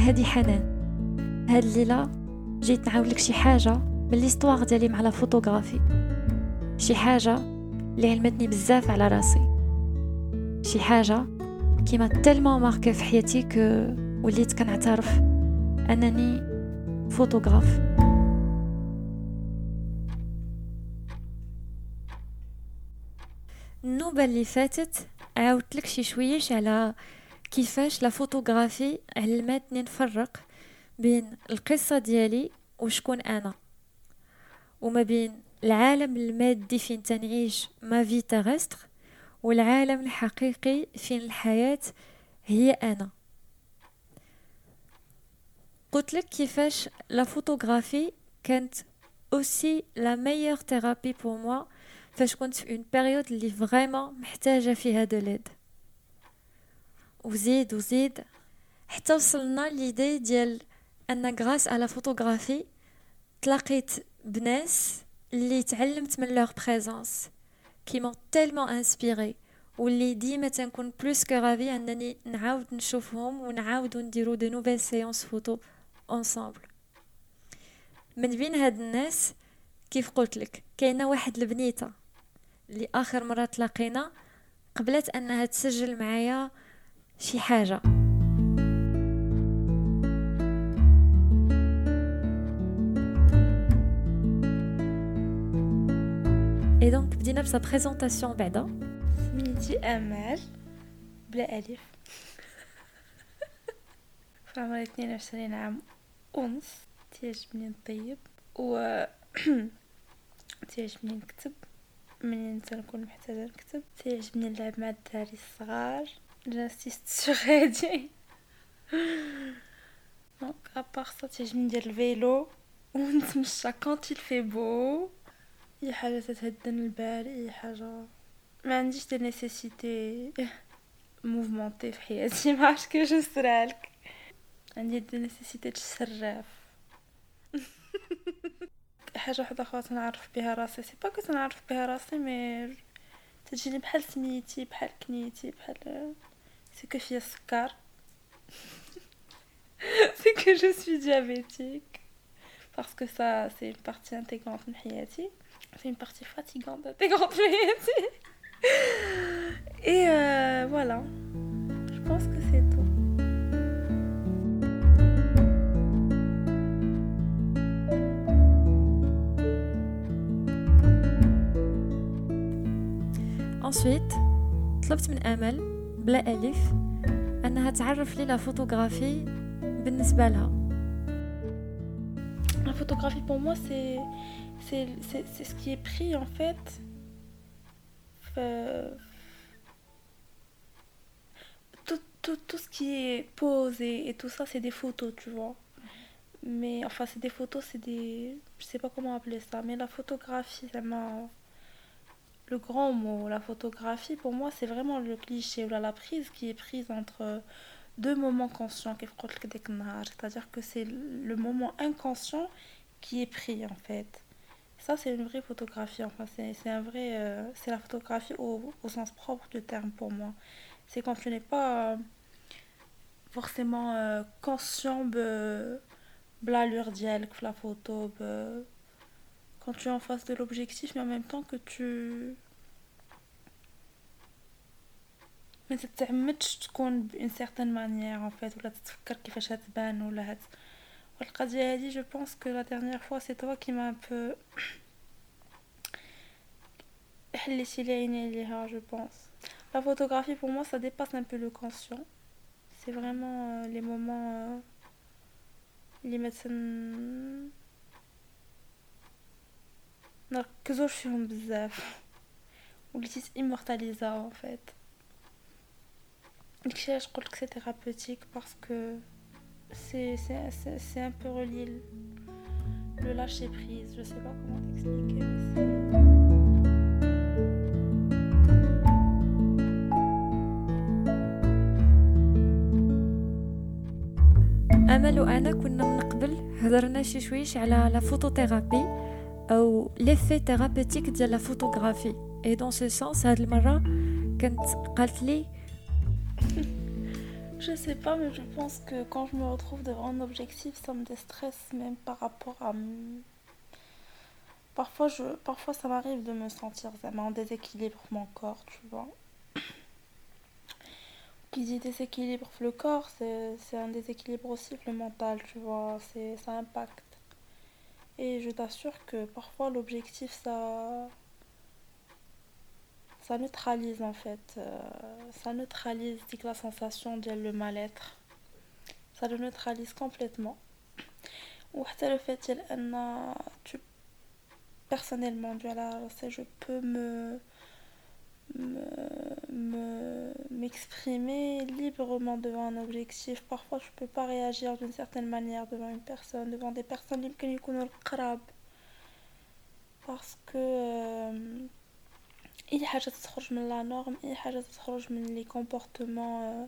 هادي حنان. هاد الليلة جيت نعاودلك شي حاجة من ليستواغ ديالي مع لا فوتوغرافي. شي حاجة اللي علمتني بزاف على راسي. شي حاجة كيما تلمون ماركي في حياتي كو وليت كنعترف أنني فوتوغراف. النوبة اللي فاتت عاودت لك شي شويش على كيفاش لا فوتوغرافي علمتني نفرق بين القصة ديالي وشكون أنا. وما بين العالم المادي فين تنعيش ما في تغستر والعالم الحقيقي فين الحياة هي أنا. قلت لك كيفاش لا فوتوغرافي كانت اوسي لا ميور ثيرابي بور موا فاش كنت في اون بيريود اللي فريمون محتاجة فيها دو ليد وزيد وزيد حتى وصلنا ليدي ديال أن غراس على فوتوغرافي تلاقيت بناس اللي تعلمت من لوغ بريزونس كي مون تيلمون انسبيري واللي ديما تنكون بلوس كو رافي أنني نعاود نشوفهم ونعاودو نديرو دي نوفيل سيونس فوتو اونصامبل من بين هاد الناس كيف قلت لك كاينة واحد البنيتة اللي آخر مرة تلاقينا قبلت أنها تسجل معايا شي حاجه اي دونك بدينا بسا بريزونطاسيون بعدا سميتي امال بلا الف في عمري 22 عام ونص تعجبني نطيب و تعجبني نكتب منين تنكون محتاجة نكتب تعجبني نلعب مع الدراري الصغار جانسيست سوغ هادي دونك ابار سا تعجبني ندير الفيلو ونتمشى كونت في بو اي حاجة تتهدن البال اي حاجة ما عنديش دي نيسيسيتي موفمونتي في حياتي ما عرفتش كيفاش نسرها لك عندي دي نيسيسيتي تشرف حاجة وحده أخرى تنعرف بها راسي سي با كو تنعرف بها راسي مي تجيني بحال سميتي بحال كنيتي بحال سي كو فيا السكر سي كو جو سوي ديابيتيك باسكو سا سي اون بارتي انتيغرونت من حياتي c'est une partie fatigante intégrante Et euh, voilà. Je pense que c'est tout. Ensuite, طلبت من امل بلا الف انها تعرف لي لا فوتوغرافي بالنسبه لها La photographie pour moi c'est c'est ce qui est pris en fait. Euh, tout, tout, tout, ce qui est posé et tout ça, c'est des photos, tu vois. Mais enfin, c'est des photos, c'est des. Je sais pas comment appeler ça, mais la photographie, ça m'a. le grand mot, la photographie, pour moi, c'est vraiment le cliché ou la prise qui est prise entre deux moments conscients. C'est-à-dire que c'est le moment inconscient qui est pris en fait. Ça, c'est une vraie photographie. Enfin, c'est un vrai. Euh, c'est la photographie au, au, sens propre du terme pour moi. C'est quand tu n'es pas euh, forcément euh, conscient de l'allure d'elle, que la photo quand tu es en face de l'objectif, mais en même temps que tu. ما تتعمدش تكون بإن certaine manière en fait ولا تتفكر كيفاش تبان ولا هت والقضية هذه je pense que la dernière fois c'est toi qui m'a un peu حليتي لي عيني ليها je pense la photographie pour moi ça dépasse un peu le conscient c'est vraiment euh, les moments اللي مثلا نركزوش فيهم بزاف وليتي immortaliser en fait داكشي علاش قلت لك سي ثيرابوتيك باسكو c'est c'est un peu relié le, le lâcher prise je sais pas comment t'expliquer mais c'est امل وانا كنا من قبل هضرنا شي شويش على لا فوتوثيرابي او ليفي ثيرابيتيك ديال لا فوتوغرافي اي دون سو سونس هاد المره كانت قالت لي Je sais pas, mais je pense que quand je me retrouve devant un objectif, ça me déstresse même par rapport à... Parfois, je... Parfois ça m'arrive de me sentir vraiment en déséquilibre mon corps, tu vois. Qui dit déséquilibre le corps, c'est un déséquilibre aussi le mental, tu vois, ça impacte. et je t'assure que parfois l'objectif, ça, ça neutralise en fait. Euh, ça neutralise la sensation de le mal-être. Ça le neutralise complètement. Ou le fait que tu personnellement, je peux me m'exprimer librement devant un objectif. Parfois, je peux pas réagir d'une certaine manière devant une personne, devant des personnes qui connaissent le Parce que il y a des choses de la norme, il y a des choses de les comportements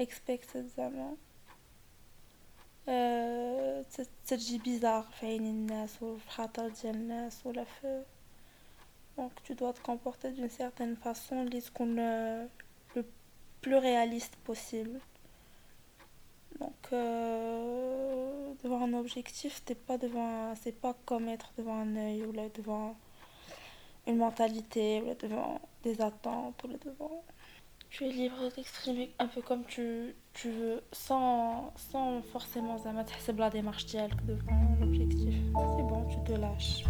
expected زعما تجي bizarre في عين الناس وفي خاطر ديال الناس ولا في donc tu dois te comporter d'une certaine façon, ce qu'on le plus réaliste possible. Donc euh, devant un objectif, t'es pas c'est pas comme être devant un œil ou là devant une mentalité ou là devant des attentes ou là devant. Tu es libre de t'exprimer un peu comme tu, tu veux, sans, sans forcément la démarche devant l'objectif. C'est bon, tu te lâches.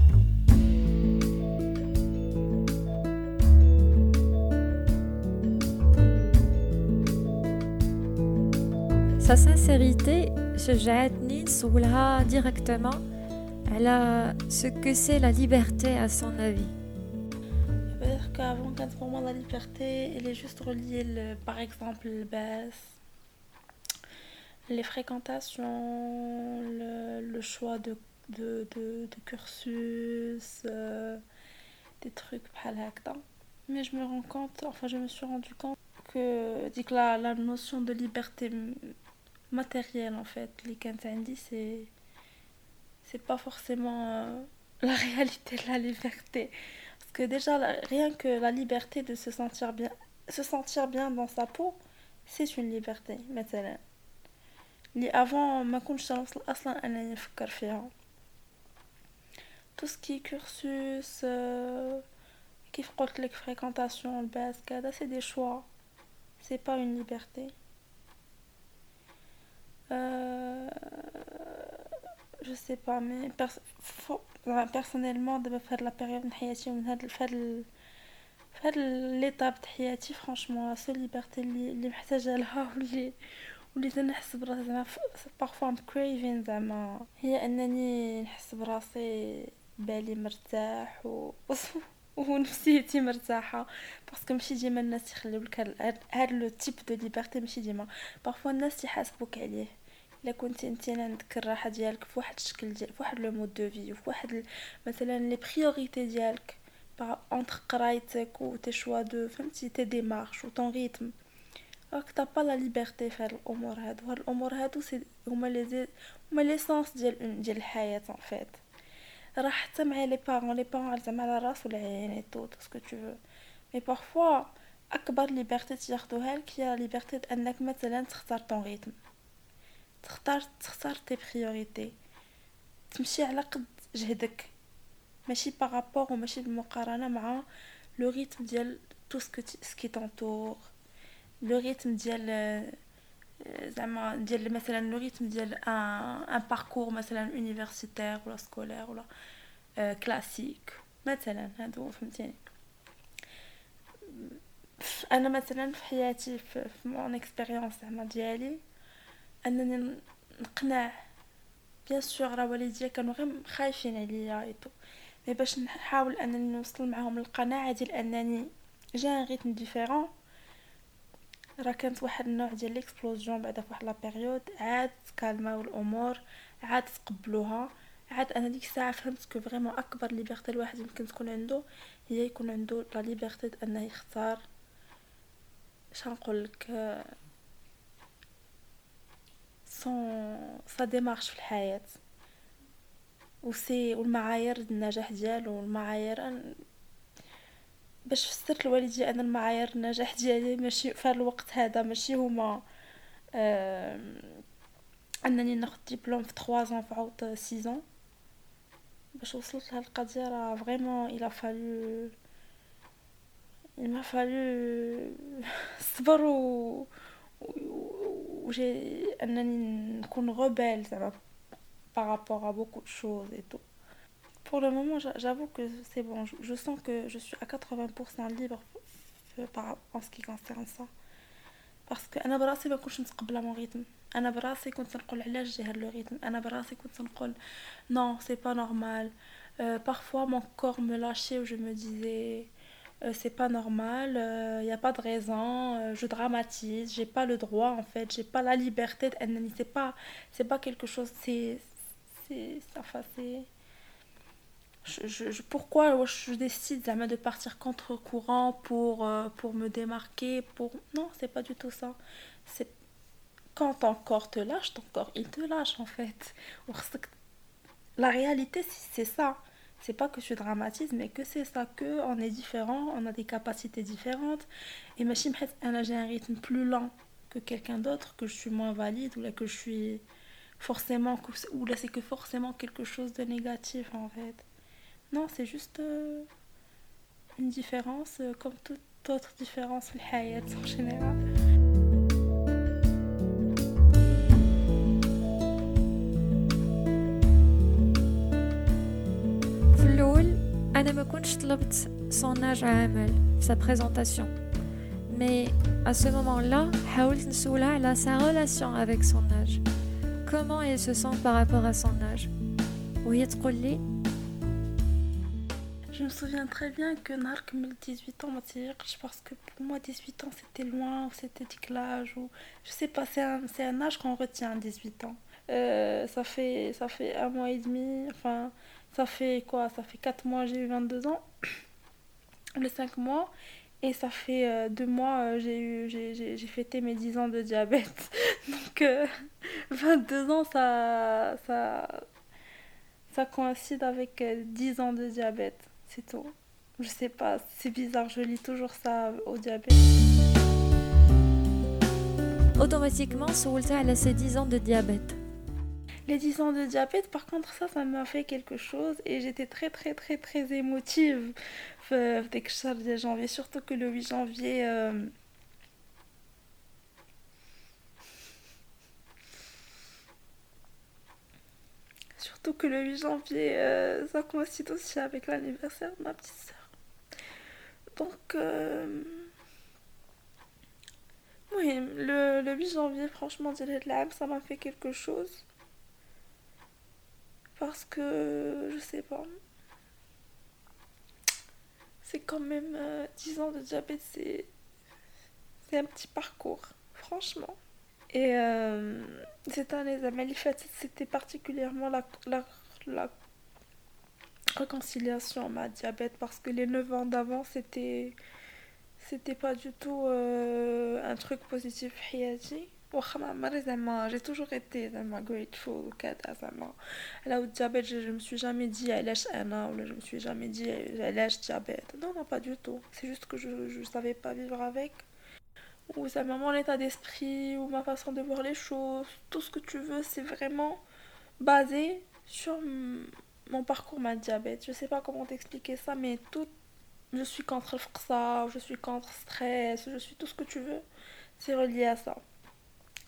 Sa sincérité, Shajatni soulha directement à ce que c'est la liberté à son avis. C'est-à-dire qu'avant, quand pour la liberté, elle est juste reliée, par exemple, baisse, les fréquentations, le, choix de, de, de, cursus, euh, des trucs par Mais je me rends compte, enfin je me suis rendu compte que, dit que la, la notion de liberté matériel en fait. Les dit c'est c'est pas forcément euh, la réalité de la liberté. Parce que déjà, rien que la liberté de se sentir bien, se sentir bien dans sa peau, c'est une liberté. مثلا اللي avant ما كنتش اصلا انني نفكر فيها tout ce qui est cursus euh, كيف قلت لك fréquentation الباس كذا c'est des choix c'est pas une liberté je sais pas mais pers برس بيرسونيلمون دابا في هاد لا من حياتي ومن هاد في هاد ال... في هاد ليطاب تاع حياتي فرانشمون سو ليبرتي اللي, اللي محتاجه لها واللي وليت نحس براسي زعما بارفوا كريفين زعما هي انني نحس براسي بالي مرتاح و ونفسيتي مرتاحة. باسكو ماشي ديما الناس يخليو لك هاد لو تيب دو ليبرتي ماشي ديما. بارفوا الناس يحاسبوك عليه. إلا كنتي انت عندك الراحة ديالك في واحد الشكل ديال في واحد لو مود دو في في واحد مثلا لي بريوريتي ديالك. انتر قرايتك و تي شوا دو فهمتي تي ديمارش و طون ريتم راك تا با لا ليبرتي في هاد الأمور هادو. هاد الأمور هادو هما لي هما ليسونس ديال ديال الحياة ان فيت راه حتى مع لي بارون لي بارون زعما على راس ولا عين تو سكو تو فو مي بارفوا اكبر ليبرتي تاخدوها لك هي ليبرتي انك مثلا تختار طون ريتم تختار تختار تي بريوريتي تمشي على قد جهدك ماشي بارابور وماشي بالمقارنه مع لو ريتم ديال تو سكي تونتور لو ريتم ديال زعما ديال مثلا لو ريتم ديال ان ان باركور مثلا يونيفرسيتير ولا سكولير ولا كلاسيك مثلا هادو فهمتيني. أنا مثلا في حياتي في مون اكسبيريونس زعما ديالي أنني نقنع بيان سور راه والديا كانوا غير خايفين عليا ايتو مي باش نحاول أنني نوصل معاهم القناعة ديال أنني جا ان ريتم ديفيرون راه كانت واحد النوع ديال ليكسبلوزيون بعدا في واحد لا بيريود عاد كالماو الأمور عاد تقبلوها. عاد أنا ديك الساعة فهمت كو فريمون أكبر ليبرتي الواحد يمكن تكون عنده هي يكون عنده لا ليبرتي أنه يختار. شنقول لك؟ سون سا ديمارش في الحياة. وسي والمعايير النجاح ديالو والمعايير باش فسرت لوالدي أنا المعايير النجاح ديالي ماشي في الوقت هذا ماشي هما أنني ناخذ دبلوم في 3 ans في عوض 6 ans. باش وصلت لهاد القضية راه فريمون إلى فالو il m'a fallu الصبر و وجي أنني نكون غوبيل زعما par rapport à beaucoup de choses et pour le moment j'avoue que c'est bon je, je sens que je suis à 80% libre par en ce qui concerne ça باسكو انا براسي ما كنتش متقبله مون ريتم انا براسي كنت نقول علاش جي هاد لو ريتم انا براسي كنت نقول non c'est pas normal euh, parfois mon corps me lâchait où je me disais euh, c'est pas normal, il euh, n'y a pas de raison, euh, je dramatise, j'ai pas le droit en fait, j'ai pas la liberté, c'est pas, c'est pas quelque chose, c'est, c'est, enfin c'est, je, je, pourquoi je décide de partir contre courant pour, pour me démarquer, pour, non c'est pas du tout ça, c'est quand ton corps te lâche, ton corps il te lâche en fait, la réalité c'est ça. C'est pas que je dramatise mais que c'est ça que on est différent on a des capacités différentes. Et ma j'ai un rythme plus lent que quelqu'un d'autre que je suis moins valide ou là que je suis forcément ou là c'est que forcément quelque chose de négatif en fait non c'est juste euh, une différence euh, comme toute autre différence en général انا ما كنتش طلبت صوناج عامل في sa présentation mais à ce moment-là حاولت نسولها على sa relation avec son âge comment elle se sent par rapport à son âge وهي تقول لي je me souviens très bien que Narc me 18 ans, parce que pour moi 18 ans c'était loin, ou c'était décalage, ou je sais pas, c'est un, un, âge qu'on retient 18 ans. Euh, ça, fait, ça fait un mois et demi, enfin ça fait quoi Ça fait 4 mois, j'ai eu 22 ans. Les 5 mois. Et ça fait 2 euh, mois, euh, j'ai eu j'ai fêté mes 10 ans de diabète. Donc 22 euh, ans, ça, ça, ça coïncide avec 10 ans de diabète. C'est tout. Je sais pas, c'est bizarre, je lis toujours ça au diabète. Automatiquement, Soulta a ses 10 ans de diabète. Les 10 ans de diabète, par contre, ça, ça m'a fait quelque chose et j'étais très, très, très, très émotive dès que je de janvier, surtout que le 8 janvier. Surtout que le 8 janvier, euh, ça coïncide aussi avec l'anniversaire de ma petite soeur. Donc, euh, oui, le, le 8 janvier, franchement, ça m'a fait quelque chose. Parce que, je sais pas. C'est quand même 10 euh, ans de diabète, c'est un petit parcours, franchement. Et euh, cette année, c'était particulièrement la, la, la réconciliation ma diabète parce que les 9 ans d'avant, c'était c'était pas du tout euh, un truc positif j'ai toujours été grateful وكذا زعما على الديابيت je me suis jamais dit علاش انا ولا je me suis jamais dit علاش diabète non non pas du tout c'est juste que je je savais pas vivre avec ou ça mon état d'esprit ou ma façon de voir les choses tout ce que tu veux c'est vraiment basé sur mon parcours ma diabète je sais pas comment t'expliquer ça mais tout je suis contre le je suis contre le stress je suis tout ce que tu veux c'est relié à ça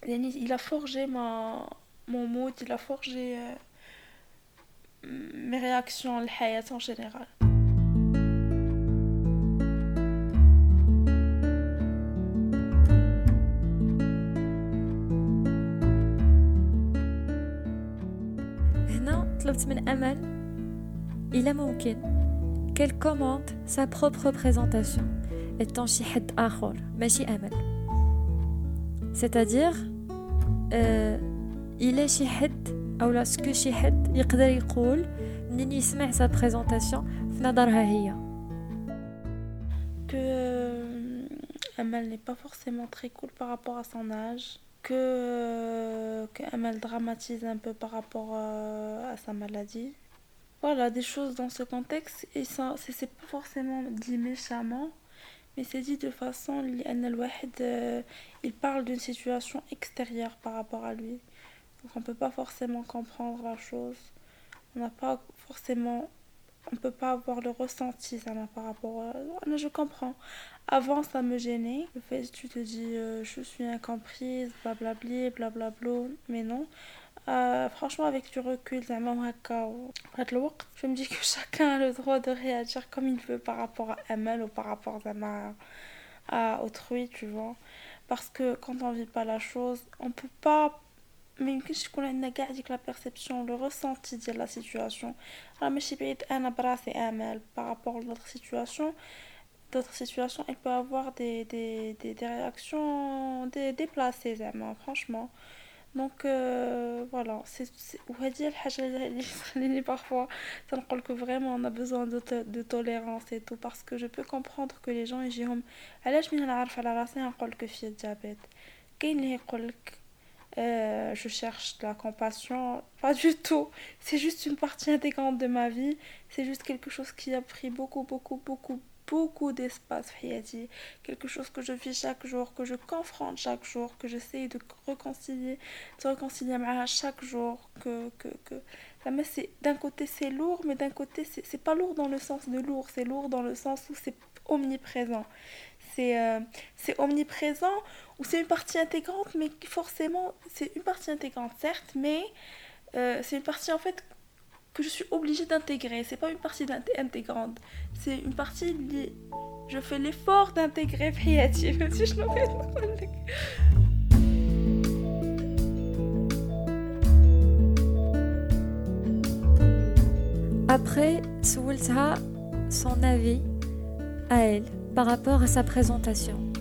il a forgé ma, mon mood, il a forgé euh, mes réactions à la en général. طلبت من أمل إلا ممكن qu'elle commente sa propre présentation étant شي حد آخر ماشي أمل c'est-à-dire euh, il est شي حد او لا سكو شي حد يقدر يقول منين يسمع sa présentation في نظرها هي que euh, Amal n'est pas forcément très cool par rapport à son âge que, euh, dramatise un peu par rapport euh, à sa maladie voilà, des choses dans ce contexte et ça, c'est pas forcément dit méchamment, mais c'est dit de façon, euh, il parle d'une situation extérieure par rapport à lui. Donc on peut pas forcément comprendre la chose. On n'a pas forcément on peut pas avoir le ressenti ça par rapport à... je comprends. Avant ça me gênait. Le fait tu te dis euh, je suis incomprise blablabli blablabla mais non. Euh, franchement avec du recul je me dis que chacun a le droit de réagir comme il veut par rapport à Amal ou par rapport à, à autrui tu vois. Parce que quand on vit pas la chose on peut pas ما يمكنش تكون عندنا كاع ديك لا بيرسيبسيون لو ريسونتي ديال لا سيتوياسيون راه ماشي بعيد انا براسي امل بارابور لوطر سيتوياسيون d'autres situations elle peut avoir des, des, des, des réactions des, déplacées زعما franchement donc euh, voilà c'est وهذه الحاجه اللي خليني parfois تنقول que vraiment on a besoin de, de tolérance et tout parce que je peux comprendre que les gens يجيهم علاش من نعرف على راسي نقول لك في الديابيت كاين اللي يقول لك euh, je cherche de la compassion. Pas du tout. C'est juste une partie intégrante de ma vie. C'est juste quelque chose qui a pris beaucoup, beaucoup, beaucoup, beaucoup d'espace, Quelque chose que je vis chaque jour, que je confronte chaque jour, que j'essaie de réconcilier, de réconcilier à chaque jour. Que, que, que... D'un côté, c'est lourd, mais d'un côté, c'est pas lourd dans le sens de lourd. C'est lourd dans le sens où c'est omniprésent. Euh, c'est omniprésent ou c'est une partie intégrante, mais forcément, c'est une partie intégrante, certes, mais euh, c'est une partie en fait que je suis obligée d'intégrer. C'est pas une partie intégrante, c'est une partie. Li... Je fais l'effort d'intégrer Payati, même si je n'en fais. Après, son avis à elle par rapport à sa présentation.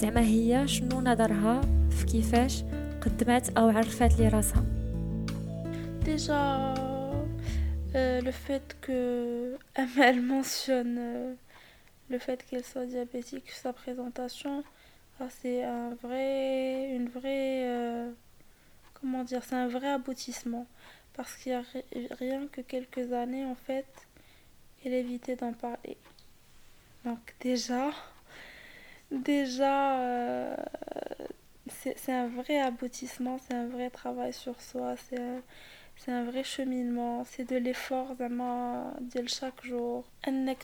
زعما هي شنو نظرها في كيفاش قدمت او عرفت لي راسها déjà euh, le fait que elle mentionne euh, le fait qu'elle soit diabétique sa présentation ah, c'est un vrai une vraie euh, comment dire c'est un vrai aboutissement parce qu'il y a rien que quelques années en fait elle évitait d'en parler donc déjà déjà, euh, c'est un vrai aboutissement, c'est un vrai travail sur soi, c'est un, vrai cheminement, c'est de l'effort vraiment chaque jour.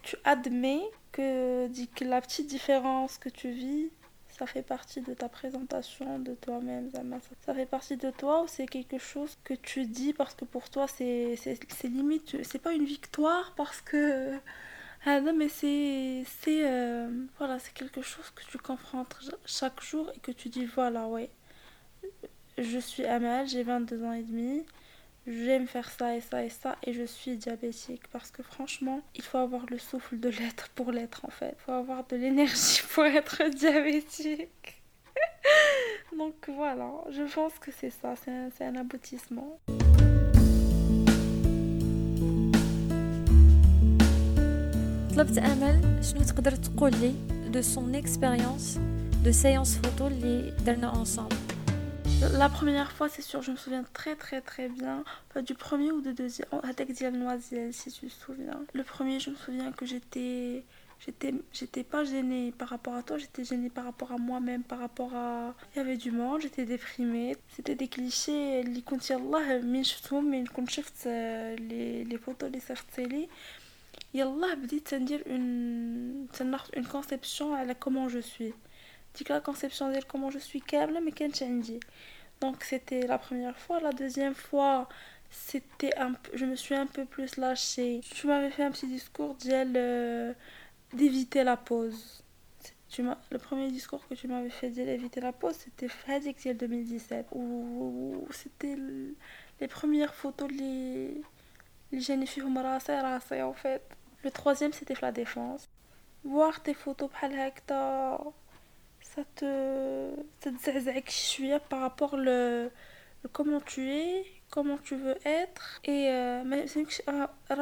tu admets que, que la petite différence que tu vis, ça fait partie de ta présentation de toi-même, ça fait partie de toi ou c'est quelque chose que tu dis parce que pour toi c'est limite, c'est pas une victoire parce que ah non, mais c'est c'est euh, voilà, c'est quelque chose que tu comprends chaque jour et que tu dis voilà, ouais. Je suis Amal, j'ai 22 ans et demi. J'aime faire ça et ça et ça et je suis diabétique parce que franchement, il faut avoir le souffle de l'être pour l'être en fait. Il faut avoir de l'énergie pour être diabétique. Donc voilà, je pense que c'est ça, c'est un, un aboutissement. طلبت امل شنو تقدر تقول لي de son expérience de séance photo اللي درنا ensemble La première fois, c'est sûr, je me souviens très très très bien. Pas du premier ou du deuxième. Avec Noisiel, si tu te souviens. Le premier, je me souviens que j'étais. J'étais, j'étais pas gênée par rapport à toi, j'étais gênée par rapport à moi-même, par rapport à. Il y avait du monde, j'étais déprimée. C'était des clichés. Les les photos, les sorties. يلا بديت ندير اون تناخذ اون كونسيبسيون على كومون جو سوي ديك لا كونسيبسيون ديال كومون جو سوي كامله ما كانتش عندي دونك سيتي لا بروميير فوا لا دوزيام فوا c'était un peu, je me suis un peu plus lâchée. Tu m'avais fait un petit discours diel euh, d'éviter la pause. Tu le premier discours que tu m'avais fait d'éviter la pause, c'était Frédéric 2017 où, c'était les premières photos les les jeunes filles en fait. Le troisième, c'était la défense. Voir tes photos ça te ça te par rapport le, le comment tu es, comment tu veux être et euh, mais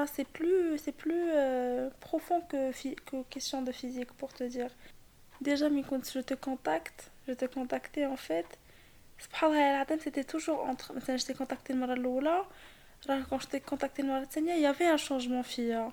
c'est plus c'est plus euh, profond que que question de physique pour te dire. Déjà mais quand je te contacte, je te contactais en fait. C'était toujours entre je t'ai contacté le là quand je t'ai contacté le الثانيه il y avait un changement فيا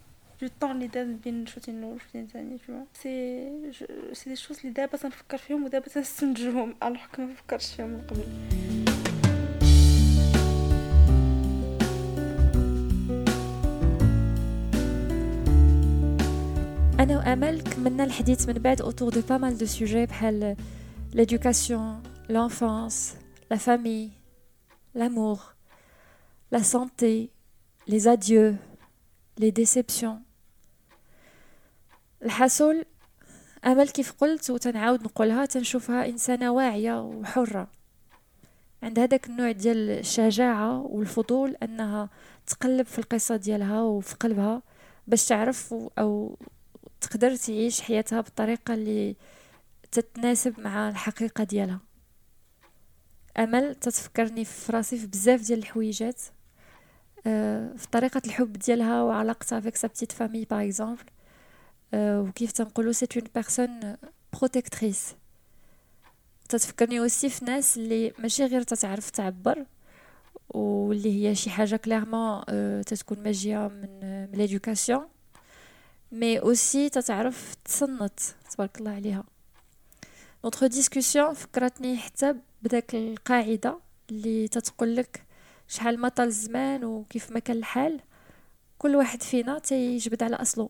du temps اللي داز بين شوتين الاول وشوتين الثاني فيهم سي سي دي شوز اللي دابا تنفكر فيهم ودابا تنستنتجهم الوغ كو ما فكرتش فيهم من قبل انا وامل كملنا الحديث من بعد autour de pas mal de sujets بحال l'éducation l'enfance la famille l'amour la santé les adieux les déceptions الحصول امل كيف قلت وتنعاود نقولها تنشوفها إنسانة واعية وحرة. عندها داك النوع ديال الشجاعة والفضول أنها تقلب في القصة ديالها وفي قلبها باش تعرف أو تقدر تعيش حياتها بالطريقة اللي تتناسب مع الحقيقة ديالها. أمل تتفكرني في راسي في بزاف ديال الحويجات أه في طريقة الحب ديالها وعلاقتها فيك سا بتيت فامي باغ اكزومبل وكيف تنقولوا سي اون بيرسون بروتيكتريس تتفكرني اوسي في ناس اللي ماشي غير تتعرف تعبر واللي هي شي حاجة كليرمون تتكون ماجية من من ليدوكاسيون مي اوسي تتعرف تصنت تبارك الله عليها. نوتر ديسكوسيون فكرتني حتى بداك القاعدة اللي تتقول لك شحال ما طال الزمان وكيف ما كان الحال كل واحد فينا تيجبد على أصله.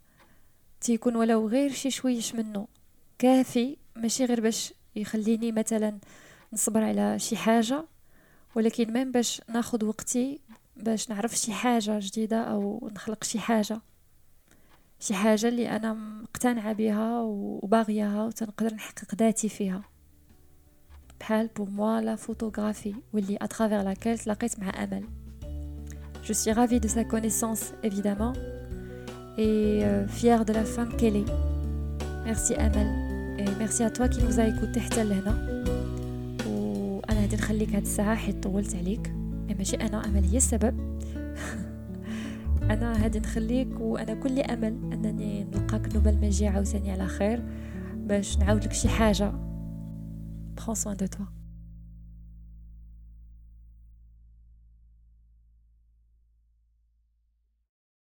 تيكون ولو غير شي شويش منه. كافي ماشي غير باش يخليني مثلا نصبر على شي حاجة ولكن ميم باش ناخذ وقتي باش نعرف شي حاجة جديدة أو نخلق شي حاجة. شي حاجة اللي أنا مقتنعة بها وباغياها وتنقدر نحقق ذاتي فيها. بحال بور موا لا فوتوغرافي واللي اترافير لاكيل تلاقيت مع أمل. Je suis ravie de sa connaissance, évidemment, et euh, fière de la femme qu'elle est. Merci Amel, et merci à toi qui nous a écouté حتى لهنا. وأنا غادي نخليك هاد الساعة حيت طولت عليك، ماشي أنا أمل هي السبب. أنا غادي نخليك وأنا كل أمل أنني نلقاك النوبة المجيء عاوتاني على خير باش نعاود لك شي حاجة. Prends soin de toi.